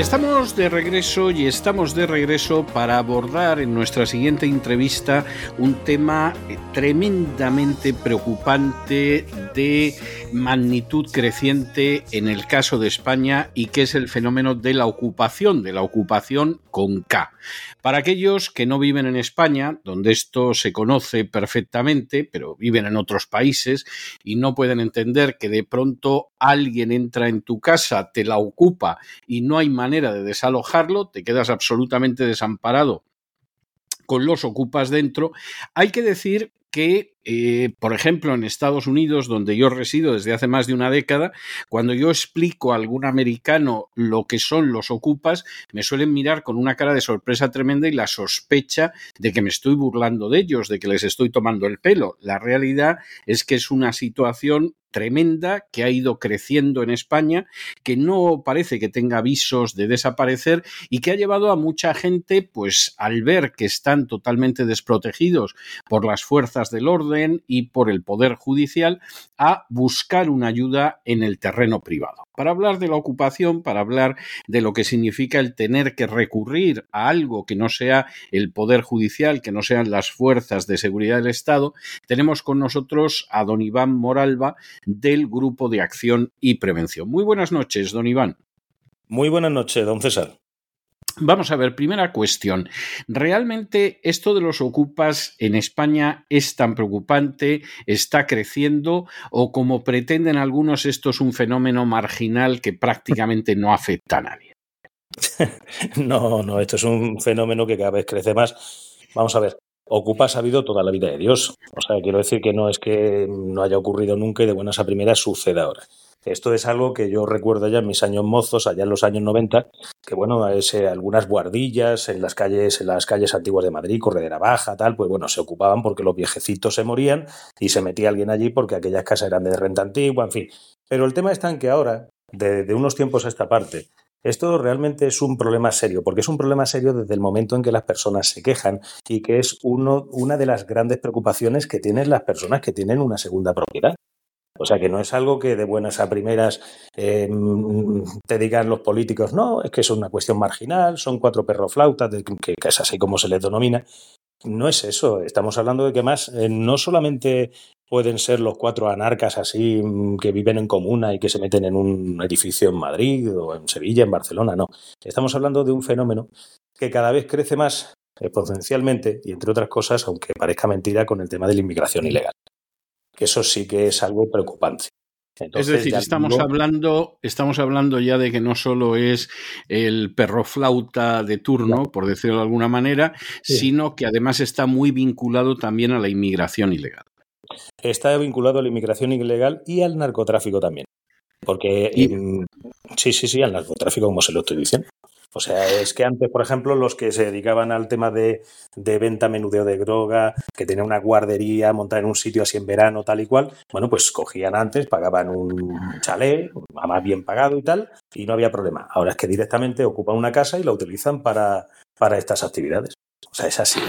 Estamos de regreso y estamos de regreso para abordar en nuestra siguiente entrevista un tema tremendamente preocupante de magnitud creciente en el caso de España y que es el fenómeno de la ocupación, de la ocupación con K. Para aquellos que no viven en España, donde esto se conoce perfectamente, pero viven en otros países y no pueden entender que de pronto alguien entra en tu casa, te la ocupa y no hay manera de desalojarlo, te quedas absolutamente desamparado con los ocupas dentro, hay que decir que, eh, por ejemplo, en Estados Unidos, donde yo resido desde hace más de una década, cuando yo explico a algún americano lo que son los ocupas, me suelen mirar con una cara de sorpresa tremenda y la sospecha de que me estoy burlando de ellos, de que les estoy tomando el pelo. La realidad es que es una situación tremenda que ha ido creciendo en España, que no parece que tenga visos de desaparecer y que ha llevado a mucha gente, pues al ver que están totalmente desprotegidos por las fuerzas del orden y por el Poder Judicial, a buscar una ayuda en el terreno privado. Para hablar de la ocupación, para hablar de lo que significa el tener que recurrir a algo que no sea el Poder Judicial, que no sean las fuerzas de seguridad del Estado, tenemos con nosotros a don Iván Moralba, del Grupo de Acción y Prevención. Muy buenas noches, don Iván. Muy buenas noches, don César. Vamos a ver, primera cuestión. ¿Realmente esto de los ocupas en España es tan preocupante? ¿Está creciendo? ¿O como pretenden algunos, esto es un fenómeno marginal que prácticamente no afecta a nadie? no, no, esto es un fenómeno que cada vez crece más. Vamos a ver, Ocupas ha habido toda la vida de Dios. O sea, quiero decir que no es que no haya ocurrido nunca y de buenas a primeras suceda ahora. Esto es algo que yo recuerdo ya en mis años mozos, allá en los años 90, que bueno, es, eh, algunas guardillas en las calles, en las calles antiguas de Madrid, Corredera Baja, tal, pues bueno, se ocupaban porque los viejecitos se morían y se metía alguien allí porque aquellas casas eran de renta antigua, en fin. Pero el tema está en que ahora, de, de unos tiempos a esta parte, esto realmente es un problema serio, porque es un problema serio desde el momento en que las personas se quejan y que es uno, una de las grandes preocupaciones que tienen las personas que tienen una segunda propiedad. O sea que no es algo que de buenas a primeras em, te digan los políticos, no, es que es una cuestión marginal, son cuatro perroflautas, que, que es así como se les denomina. No es eso, estamos hablando de que más eh, no solamente pueden ser los cuatro anarcas así mm, que viven en comuna y que se meten en un edificio en Madrid o en Sevilla, en Barcelona, no. Estamos hablando de un fenómeno que cada vez crece más exponencialmente y entre otras cosas, aunque parezca mentira, con el tema de la inmigración ilegal. Que eso sí que es algo preocupante. es decir, estamos hablando, estamos hablando ya de que no solo es el perro flauta de turno, por decirlo de alguna manera, sino que además está muy vinculado también a la inmigración ilegal está vinculado a la inmigración ilegal y al narcotráfico también. Porque sí, sí, sí, al narcotráfico, como se lo estoy diciendo. O sea, es que antes, por ejemplo, los que se dedicaban al tema de, de, venta, menudeo de droga, que tenían una guardería montada en un sitio así en verano, tal y cual, bueno, pues cogían antes, pagaban un chalet, más bien pagado y tal, y no había problema. Ahora es que directamente ocupan una casa y la utilizan para, para estas actividades. O sea, es así.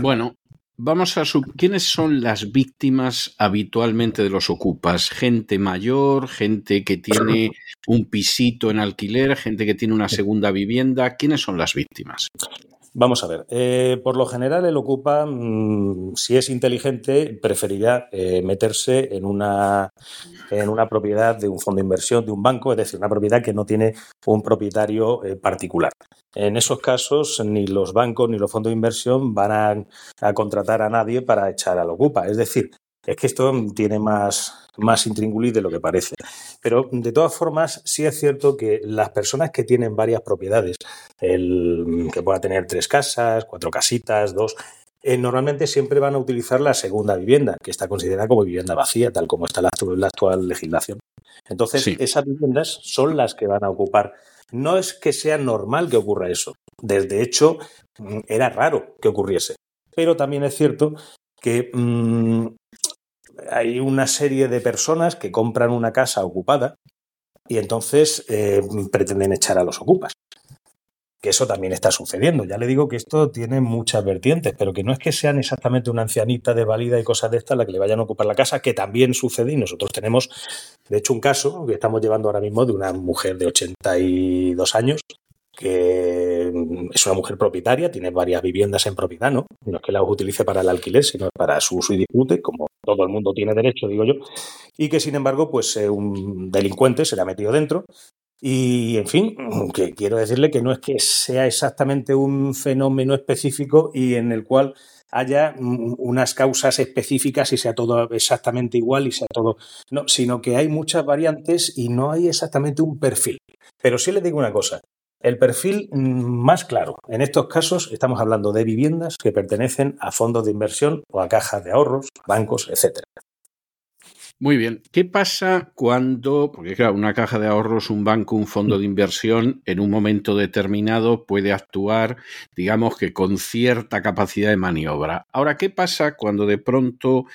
bueno, Vamos a sub ¿Quiénes son las víctimas habitualmente de los ocupas? Gente mayor, gente que tiene un pisito en alquiler, gente que tiene una segunda vivienda. ¿Quiénes son las víctimas? Vamos a ver, eh, por lo general el Ocupa, mm, si es inteligente, preferirá eh, meterse en una, en una propiedad de un fondo de inversión, de un banco, es decir, una propiedad que no tiene un propietario eh, particular. En esos casos, ni los bancos ni los fondos de inversión van a, a contratar a nadie para echar al Ocupa. Es decir, es que esto tiene más, más de lo que parece. Pero de todas formas, sí es cierto que las personas que tienen varias propiedades, el que pueda tener tres casas, cuatro casitas, dos, eh, normalmente siempre van a utilizar la segunda vivienda, que está considerada como vivienda vacía, tal como está la, la actual legislación. Entonces, esas viviendas son las que van a ocupar. No es que sea normal que ocurra eso. Desde hecho, mm, era raro que ocurriese. Pero también es cierto que mm, hay una serie de personas que compran una casa ocupada y entonces eh, pretenden echar a los ocupas que eso también está sucediendo. Ya le digo que esto tiene muchas vertientes, pero que no es que sean exactamente una ancianita de válida y cosas de estas la que le vayan a ocupar la casa, que también sucede y nosotros tenemos, de hecho, un caso que estamos llevando ahora mismo de una mujer de 82 años que es una mujer propietaria, tiene varias viviendas en propiedad, ¿no? No es que las utilice para el alquiler, sino para su uso y disfrute, como todo el mundo tiene derecho, digo yo, y que sin embargo, pues eh, un delincuente se le ha metido dentro, y, en fin, que quiero decirle que no es que sea exactamente un fenómeno específico y en el cual haya unas causas específicas y sea todo exactamente igual y sea todo. No, sino que hay muchas variantes y no hay exactamente un perfil. Pero sí le digo una cosa. El perfil más claro. En estos casos estamos hablando de viviendas que pertenecen a fondos de inversión o a cajas de ahorros, bancos, etcétera. Muy bien. ¿Qué pasa cuando, porque claro, una caja de ahorros, un banco, un fondo de inversión, en un momento determinado puede actuar, digamos que con cierta capacidad de maniobra? Ahora, ¿qué pasa cuando de pronto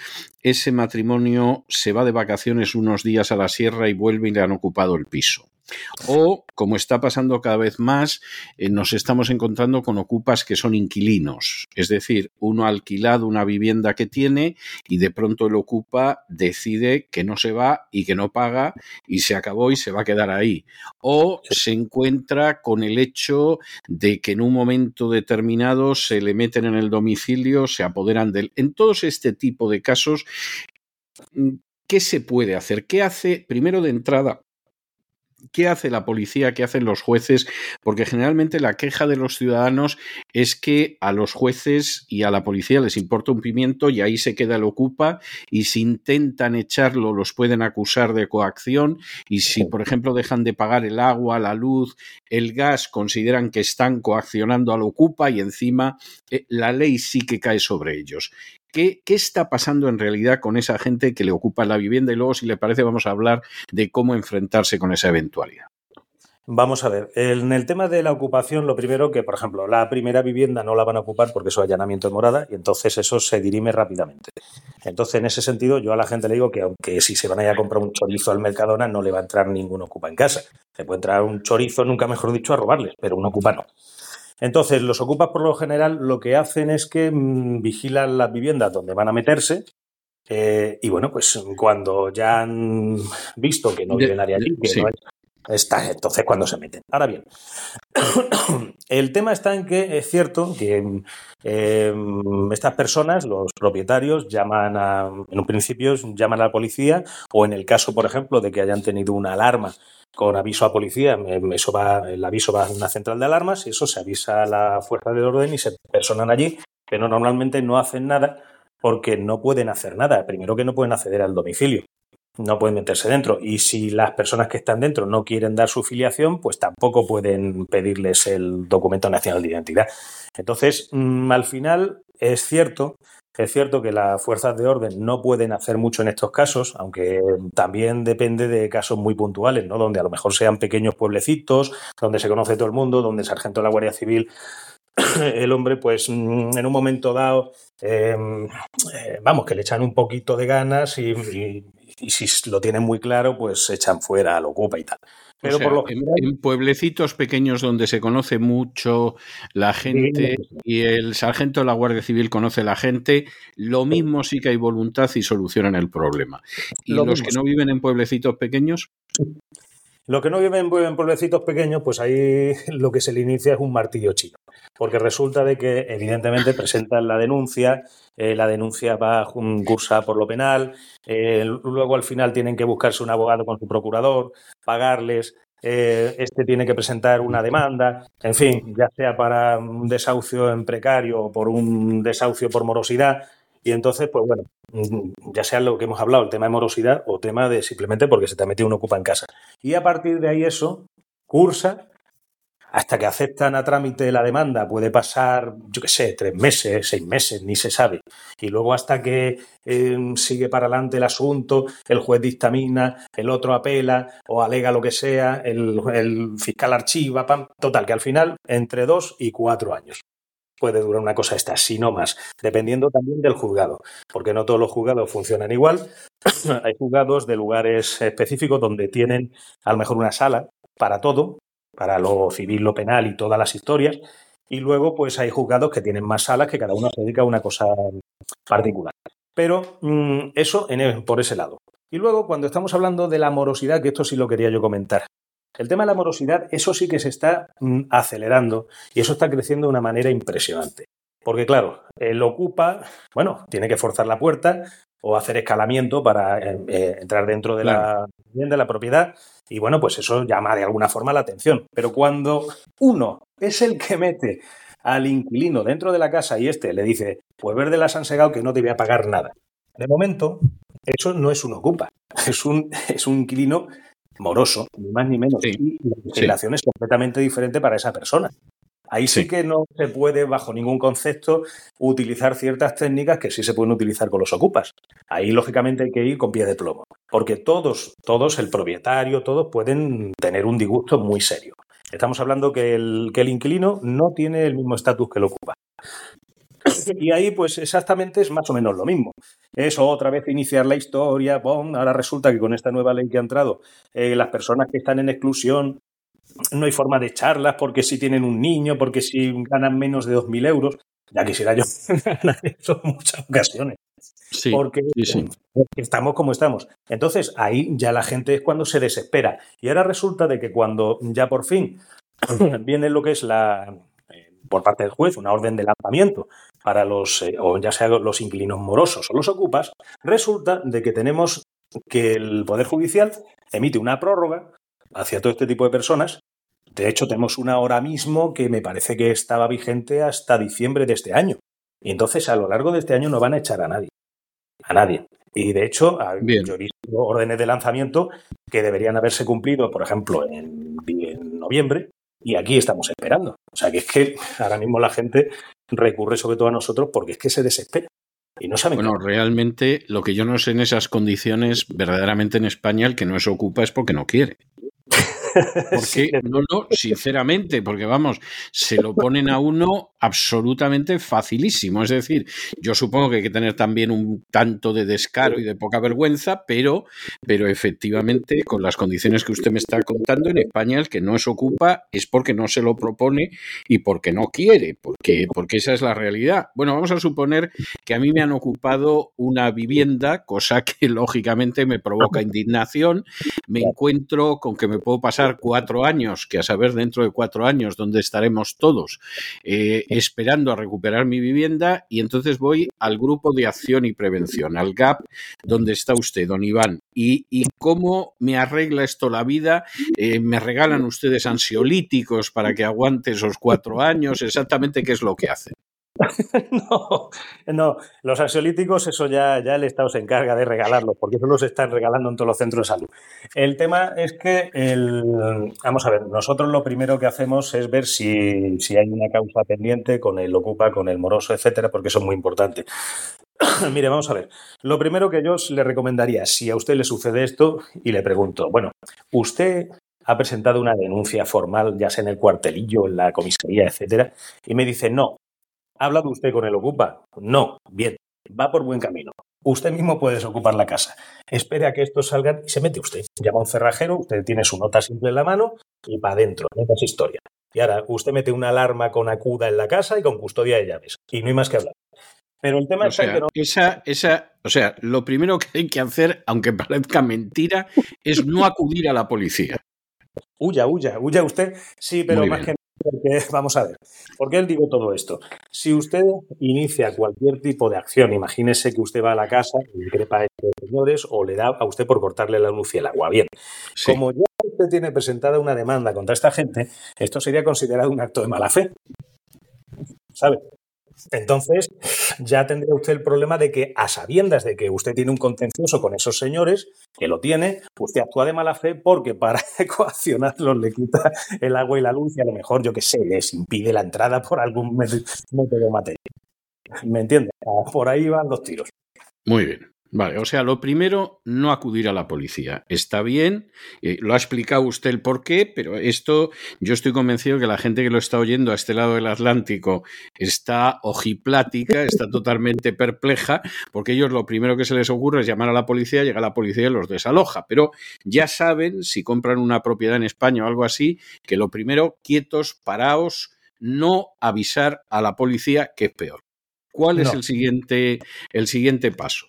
ese matrimonio se va de vacaciones unos días a la sierra y vuelve y le han ocupado el piso? O, como está pasando cada vez más, eh, nos estamos encontrando con ocupas que son inquilinos. Es decir, uno ha alquilado una vivienda que tiene y de pronto el ocupa decide que no se va y que no paga y se acabó y se va a quedar ahí. O se encuentra con el hecho de que en un momento determinado se le meten en el domicilio, se apoderan de él. En todos este tipo de casos, mm, ¿qué se puede hacer? ¿Qué hace, primero de entrada, ¿Qué hace la policía? ¿Qué hacen los jueces? Porque generalmente la queja de los ciudadanos es que a los jueces y a la policía les importa un pimiento y ahí se queda el ocupa y si intentan echarlo los pueden acusar de coacción y si por ejemplo dejan de pagar el agua, la luz, el gas, consideran que están coaccionando al ocupa y encima eh, la ley sí que cae sobre ellos. ¿Qué, está pasando en realidad con esa gente que le ocupa la vivienda? Y luego, si le parece, vamos a hablar de cómo enfrentarse con esa eventualidad. Vamos a ver, en el tema de la ocupación, lo primero que, por ejemplo, la primera vivienda no la van a ocupar porque es allanamiento de morada y entonces eso se dirime rápidamente. Entonces, en ese sentido, yo a la gente le digo que aunque si se van a ir a comprar un chorizo al Mercadona, no le va a entrar ningún ocupa en casa. Se puede entrar un chorizo, nunca mejor dicho, a robarles, pero un ocupa no. Entonces, los ocupas por lo general lo que hacen es que mm, vigilan las viviendas donde van a meterse. Eh, y bueno, pues cuando ya han visto que no vive nadie allí, que no está, entonces cuando se meten. Ahora bien, el tema está en que es cierto que eh, estas personas, los propietarios, llaman a, en un principio llaman a la policía o en el caso, por ejemplo, de que hayan tenido una alarma con aviso a policía, eso va, el aviso va a una central de alarmas y eso se avisa a la fuerza de orden y se personan allí, pero normalmente no hacen nada porque no pueden hacer nada. Primero que no pueden acceder al domicilio, no pueden meterse dentro. Y si las personas que están dentro no quieren dar su filiación, pues tampoco pueden pedirles el documento nacional de identidad. Entonces, mm, al final es cierto es cierto que las fuerzas de orden no pueden hacer mucho en estos casos, aunque también depende de casos muy puntuales, ¿no? Donde a lo mejor sean pequeños pueblecitos, donde se conoce todo el mundo, donde el sargento de la Guardia Civil el hombre, pues mm, en un momento dado, em, eh, vamos, que le echan un poquito de ganas y, si lo tienen muy claro, pues se echan fuera, lo ocupa y tal. Pero por lo en, pueblecitos pequeños donde se conoce mucho la gente y el sargento de la Guardia Civil conoce la gente, lo mismo sí que hay voluntad y solucionan el problema. ¿Y los que no viven en pueblecitos pequeños? Los que no viven en pueblecitos pequeños, pues ahí lo que se le inicia es un martillo chino. Porque resulta de que, evidentemente, presentan la denuncia, eh, la denuncia va cursada por lo penal, eh, luego al final tienen que buscarse un abogado con su procurador, pagarles, eh, este tiene que presentar una demanda, en fin, ya sea para un desahucio en precario o por un desahucio por morosidad, y entonces, pues bueno, mm, ya sea lo que hemos hablado, el tema de morosidad o tema de simplemente porque se te ha metido un ocupa en casa. Y a partir de ahí eso cursa hasta que aceptan a trámite la demanda puede pasar, yo qué sé, tres meses, seis meses, ni se sabe. Y luego hasta que em, sigue para adelante el asunto, el juez dictamina, el otro apela o alega lo que sea, el, el fiscal archiva, pam, total, que al final entre dos y cuatro años puede durar una cosa esta, si no más, dependiendo también del juzgado, porque no todos los juzgados funcionan igual. Hay juzgados de lugares específicos donde tienen a lo mejor una sala para todo, para lo civil, lo penal y todas las historias. Y luego, pues hay juzgados que tienen más salas que cada uno se dedica a una cosa particular. Pero mm, eso en por ese lado. Y luego, cuando estamos hablando de la morosidad, que esto sí lo quería yo comentar. El tema de la morosidad, eso sí que se está mm, acelerando y eso está creciendo de una manera impresionante. Porque claro, él ocupa, bueno, tiene que forzar la puerta o hacer escalamiento para eh, eh, entrar dentro de la, de la propiedad y bueno, pues eso llama de alguna forma la atención. Pero cuando uno es el que mete al inquilino dentro de la casa y este le dice, pues verde las han segado que no te voy a pagar nada. De momento, eso no es un ocupa, es un, es un inquilino moroso, ni más ni menos. y la legislación es completamente diferente para esa persona. Ahí sí. que no se puede, bajo ningún concepto, utilizar ciertas técnicas que sí se pueden utilizar con los ocupas. Ahí, lógicamente, hay que ir con pie de plomo. Porque todos, todos, el propietario, todos pueden tener un disgusto muy serio. Estamos hablando que el, que el inquilino no tiene el mismo estatus que el ocupa. Y ahí, pues exactamente es más o menos lo mismo. Es otra vez iniciar la historia. ahora resulta que con esta nueva ley que ha entrado, eh, las personas que están en exclusión no hay forma de echarlas porque si tienen un niño, porque si ganan menos de 2.000 euros. Ya quisiera yo ganar eso en muchas ocasiones. Sí, porque estamos como estamos. Entonces, ahí ya la gente es cuando se desespera. Y ahora resulta de que cuando ya por fin viene lo que es la, por parte del juez, una orden de lanzamiento para los, eh, o ya sea los inquilinos morosos o los ocupas, resulta de que tenemos que el Poder Judicial emite una prórroga hacia todo este tipo de personas. De hecho, tenemos una ahora mismo que me parece que estaba vigente hasta diciembre de este año. Y entonces, a lo largo de este año no van a echar a nadie. A nadie. Y de hecho, yo he visto órdenes de lanzamiento que deberían haberse cumplido, por ejemplo, en, en noviembre, y aquí estamos esperando. O sea que es que ahora mismo la gente recurre sobre todo a nosotros porque es que se desespera. Y no saben bueno, realmente lo que yo no sé en esas condiciones, verdaderamente en España, el que no se ocupa es porque no quiere. Porque, no, no, sinceramente, porque vamos, se lo ponen a uno absolutamente facilísimo. Es decir, yo supongo que hay que tener también un tanto de descaro y de poca vergüenza, pero, pero efectivamente, con las condiciones que usted me está contando, en España el que no se ocupa es porque no se lo propone y porque no quiere, porque, porque esa es la realidad. Bueno, vamos a suponer que a mí me han ocupado una vivienda, cosa que lógicamente me provoca indignación. Me encuentro con que me puedo pasar cuatro años, que a saber dentro de cuatro años dónde estaremos todos. Eh, esperando a recuperar mi vivienda y entonces voy al grupo de acción y prevención, al GAP, donde está usted, don Iván. ¿Y, cómo me arregla esto la vida? Eh, ¿Me regalan ustedes ansiolíticos para que aguante esos cuatro años? ¿Exactamente qué es lo que hacen? no, no, los ansiolíticos, eso ya, ya el Estado se encarga de regalarlos, porque eso los están regalando en todos los centros de salud. El tema es que, el, vamos a ver, nosotros lo primero que hacemos es ver si, si hay una causa pendiente con el ocupa, con el moroso, etcétera, porque eso es muy importante. Mire, vamos a ver. Lo primero que yo le recomendaría, si a usted le sucede esto, y le pregunto, bueno, ¿usted ha presentado una denuncia formal, ya sea en el cuartelillo, en la comisaría, etcétera? Y me dice, no, ¿Ha hablado usted con el Ocupa? No. Bien, va por buen camino. Usted mismo puede desocupar la casa. Espere a que estos salgan y se mete usted. Llama a un cerrajero, usted tiene su nota simple en la mano y va adentro. No es historia. Y ahora usted mete una alarma con acuda en la casa y con custodia de llaves. Y no hay más que hablar. Pero el tema es que no. Esa, esa, o sea, lo primero que hay que hacer, aunque parezca mentira, es no acudir a la policía. Huya, huya, huya usted. Sí, pero más que porque, vamos a ver, ¿por qué él digo todo esto? Si usted inicia cualquier tipo de acción, imagínese que usted va a la casa y increpa a estos señores o le da a usted por cortarle la luz y el agua. Bien, como ya usted tiene presentada una demanda contra esta gente, esto sería considerado un acto de mala fe. ¿Sabe? Entonces, ya tendría usted el problema de que, a sabiendas de que usted tiene un contencioso con esos señores, que lo tiene, usted actúa de mala fe porque para coaccionarlos le quita el agua y la luz y a lo mejor, yo qué sé, les impide la entrada por algún método material. ¿Me entiende? Por ahí van los tiros. Muy bien. Vale, o sea, lo primero, no acudir a la policía. Está bien, eh, lo ha explicado usted el por qué, pero esto yo estoy convencido que la gente que lo está oyendo a este lado del Atlántico está ojiplática, está totalmente perpleja, porque ellos lo primero que se les ocurre es llamar a la policía, llega la policía y los desaloja. Pero ya saben, si compran una propiedad en España o algo así, que lo primero, quietos, paraos, no avisar a la policía, que es peor. ¿Cuál es el siguiente, el siguiente paso?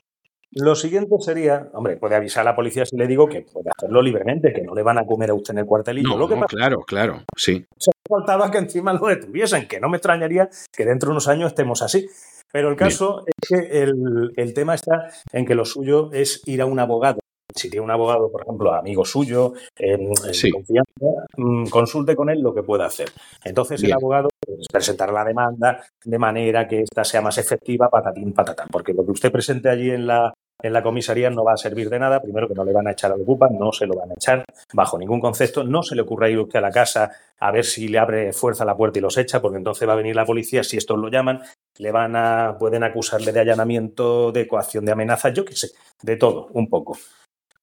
Lo siguiente sería, hombre, puede avisar a la policía si le digo que puede hacerlo libremente, que no le van a comer a usted en el cuartelillo. No, lo claro, claro, sí. Se faltaba que encima lo detuviesen, que no me extrañaría que dentro de unos años estemos así. Pero el caso es que el, tema está en que lo suyo es ir a un abogado. Si tiene un abogado, por ejemplo, amigo suyo, en, confianza, mm, consulte con él lo que pueda hacer. Entonces el abogado pues, presentará la demanda de manera que ésta sea más efectiva, patatín, patatán. Porque lo que usted presente allí en la, en la comisaría no va a servir de nada. Primero que no le van a echar al ocupa, no se lo van a echar bajo ningún concepto. No se le ocurra ir usted a la casa a ver si le abre fuerza la puerta y los echa, porque entonces va a venir la policía. Si estos lo llaman, le van a, pueden acusarle de allanamiento, de coacción, de amenaza, yo qué sé, de todo, un poco.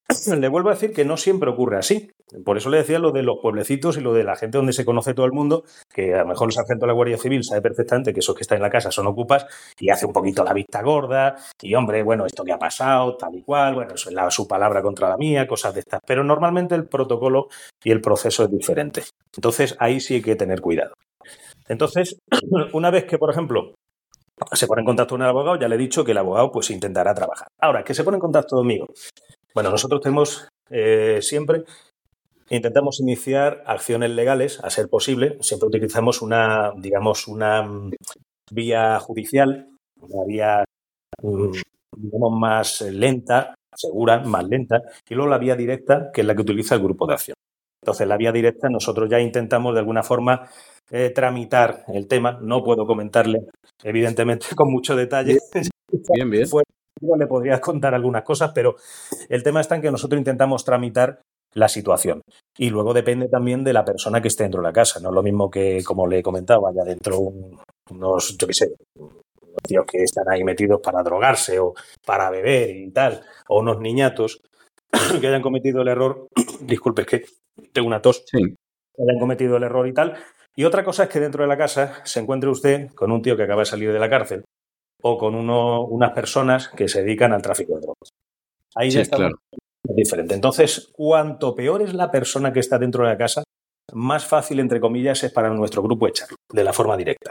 Le vuelvo a decir que no siempre ocurre así. Por eso le decía lo de los pueblecitos y lo de la gente donde se conoce todo el mundo, que a lo mejor el sargento de la Guardia Civil sabe perfectamente que esos que están en la casa son ocupas y hace un poquito la vista gorda y, hombre, bueno, esto que ha pasado, tal y cual, bueno, eso es su palabra contra la mía, cosas de estas. Pero normalmente el protocolo y el proceso es diferente. Entonces ahí sí hay que tener cuidado. Entonces, una vez que, por ejemplo, se pone en contacto con el abogado, ya le he dicho que el abogado pues intentará trabajar. Ahora, que se pone en contacto conmigo, bueno, nosotros tenemos eh, siempre, intentamos iniciar acciones legales, a ser posible. Siempre utilizamos una, digamos, una mm, vía judicial, una vía, mm, digamos, más lenta, segura, más lenta, y luego la vía directa, que es la que utiliza el grupo de acción. Entonces, la vía directa, nosotros ya intentamos de alguna forma eh, tramitar el tema. No puedo comentarle, evidentemente, con mucho detalle. Bien, bien le podría contar algunas cosas, pero el tema está en que nosotros intentamos tramitar la situación. Y luego depende también de la persona que esté dentro de la casa. No es lo mismo que, como le he comentado, vaya dentro unos, yo qué sé, tíos que están ahí metidos para drogarse o para beber y tal, o unos niñatos que hayan cometido el error, disculpe, es que tengo una tos, que hayan cometido el error y tal. Y otra cosa es que dentro de la casa se encuentre usted con un tío que acaba de salir de la cárcel o con unas personas que se dedican al tráfico de drogas. Ahí ya está diferente. Entonces, cuanto peor es la persona que está dentro de la casa, más fácil, entre comillas, es para nuestro grupo echarlo de la forma directa.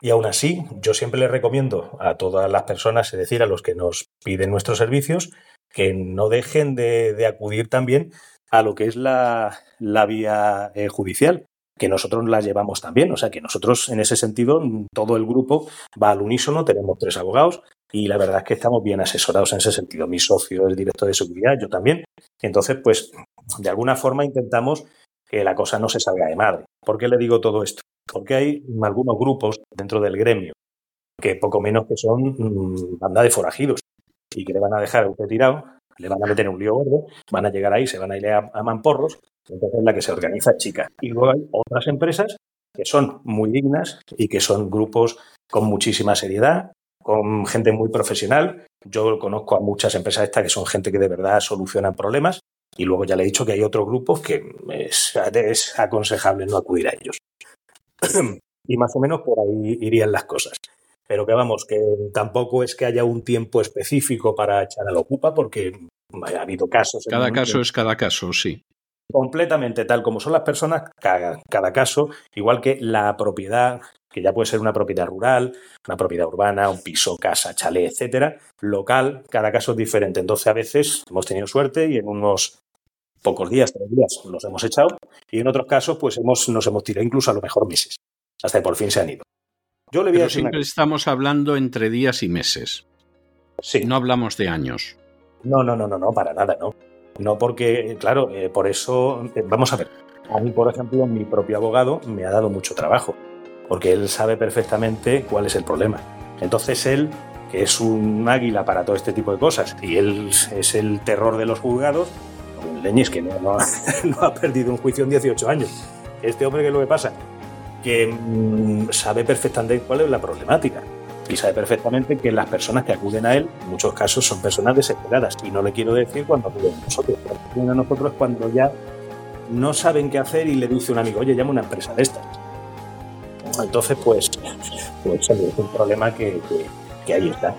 Y aún así, yo siempre les recomiendo a todas las personas, es decir, a los que nos piden nuestros servicios, que no dejen de, acudir también a lo que es la, vía eh, judicial que nosotros la llevamos también. O sea que nosotros, en ese sentido, todo el grupo va al unísono, tenemos tres abogados y la verdad es que estamos bien asesorados en ese sentido. Mi socio es director de seguridad, yo también. Entonces, pues, de alguna forma intentamos que la cosa no se salga de madre. ¿Por qué le digo todo esto? Porque hay algunos grupos dentro del gremio que poco menos que son mm, banda de forajidos y que le van a dejar a usted tirado, le van a meter un lío gordo, van a llegar ahí, se van a ir a, a mamporros entonces es la que se organiza chica. Y luego hay otras empresas que son muy dignas y que son grupos con muchísima seriedad, con gente muy profesional. Yo conozco a muchas empresas estas que son gente que de verdad solucionan problemas. Y luego ya le he dicho que hay otros grupos que es aconsejable no acudir a ellos. y más o menos por ahí irían las cosas. Pero que vamos, que tampoco es que haya un tiempo específico para echar al ocupa, porque ha habido casos. Cada caso es cada caso, sí completamente tal como son las personas, cada, caso, igual que la propiedad, que ya puede ser una propiedad rural, una propiedad urbana, un piso, casa, chalet, etcétera, local, cada caso es diferente. Entonces, a veces hemos tenido suerte y en unos pocos días, tres días, los hemos echado, y en otros casos, pues hemos, nos hemos tirado incluso a lo mejor meses, hasta que por fin se han ido. Yo le Pero siempre estamos hablando entre días y meses. Sí. No hablamos de años. No, no, no, no, no, para nada, no. No porque, claro, eh, por eso, eh, vamos a ver, a mí, por ejemplo, mi propio abogado me ha dado mucho trabajo. porque él sabe perfectamente cuál es el problema. Entonces él, que es un águila para todo este tipo de cosas, y él es el terror de los juzgados, Leñes que no, ha perdido un juicio en 18 años. Este hombre, ¿qué es lo que pasa? Mm, sabe perfectamente cuál es la problemática y sabe perfectamente que las personas que acuden a él, en muchos casos, son personas desesperadas. Y no le quiero decir cuando acuden a nosotros. Cuando acuden a nosotros cuando ya no saben qué hacer y le dice un amigo, oye, llama una empresa de estas. Entonces, pues, pues es un problema que, que ahí está.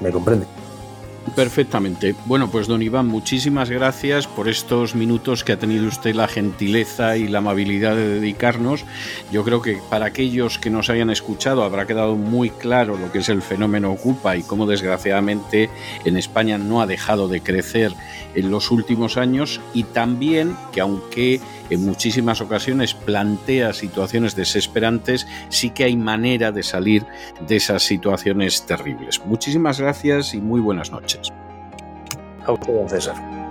¿Me comprende? Perfectamente. Bueno, pues don Iván, muchísimas gracias por estos minutos que ha tenido usted la gentileza y la amabilidad de dedicarnos. Yo creo que para aquellos que nos hayan escuchado habrá quedado muy claro lo que es el fenómeno Ocupa y cómo desgraciadamente en España no ha dejado de crecer en los últimos años y también que aunque en muchísimas ocasiones plantea situaciones desesperantes, sí que hay manera de salir de esas situaciones terribles. Muchísimas gracias y muy buenas noches. A usted, César.